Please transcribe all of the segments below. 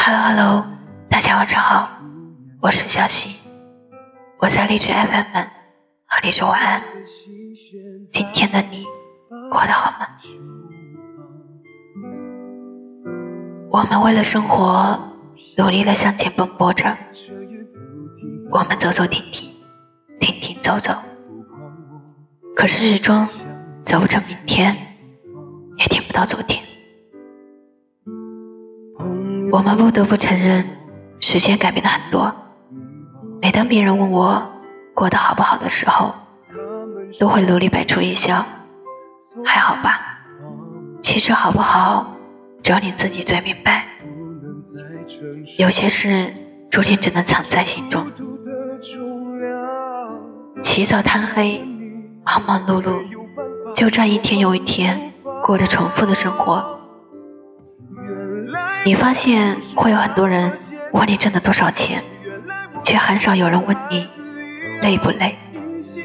Hello Hello，大家晚上好，我是小溪，我在荔枝 FM 和你说晚安。今天的你过得好吗？我们为了生活努力的向前奔波着，我们走走停停，停停走走，可是始终走不成明天，也听不到昨天。我们不得不承认，时间改变了很多。每当别人问我过得好不好的时候，都会努力摆出一笑，还好吧？其实好不好？只有你自己最明白，有些事注定只能藏在心中。起早贪黑，忙忙碌碌，就这样一天又一天，过着重复的生活。你发现会有很多人问你挣了多少钱，却很少有人问你累不累，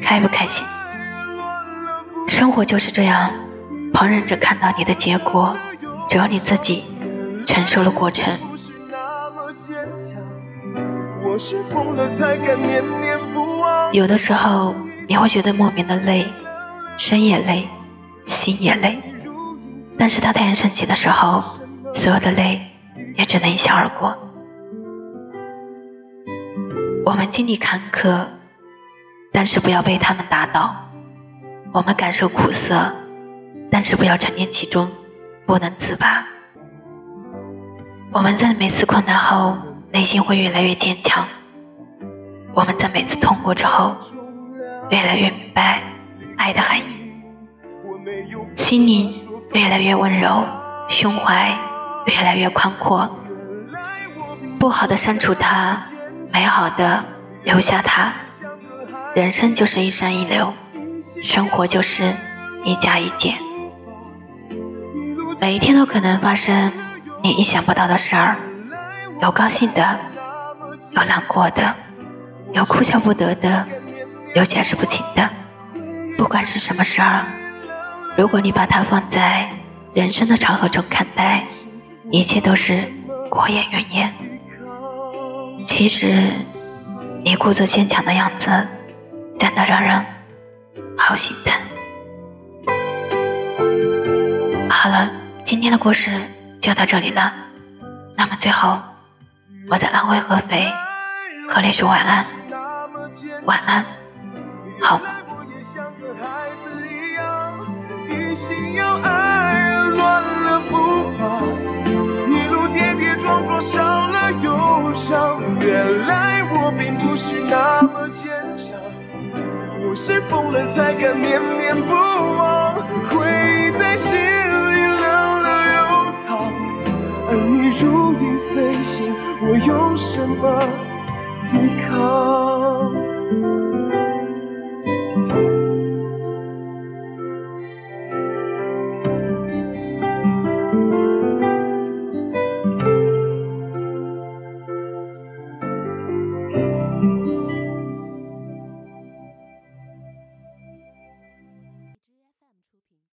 开不开心。生活就是这样，旁人只看到你的结果。只有你自己承受了过程。有的时候你会觉得莫名的累，身也累，心也累。但是当太阳升起的时候，所有的累也只能一笑而过。我们经历坎坷，但是不要被他们打倒；我们感受苦涩，但是不要沉溺其中。不能自拔。我们在每次困难后，内心会越来越坚强；我们在每次痛过之后，越来越明白爱的含义，心灵越来越温柔，胸怀越来越宽阔。不好的删除它，美好的留下它。人生就是一山一流，生活就是一加一减。每一天都可能发生你意想不到的事儿，有高兴的，有难过的，有哭笑不得的，有解释不清的。不管是什么事儿，如果你把它放在人生的长河中看待，一切都是过眼云烟。其实你故作坚强的样子，真的让人好心疼。好了。今天的故事就到这里了，那么最后，我在安徽合肥和你说晚安，晚安，好吗？是疯了才敢念念不忘，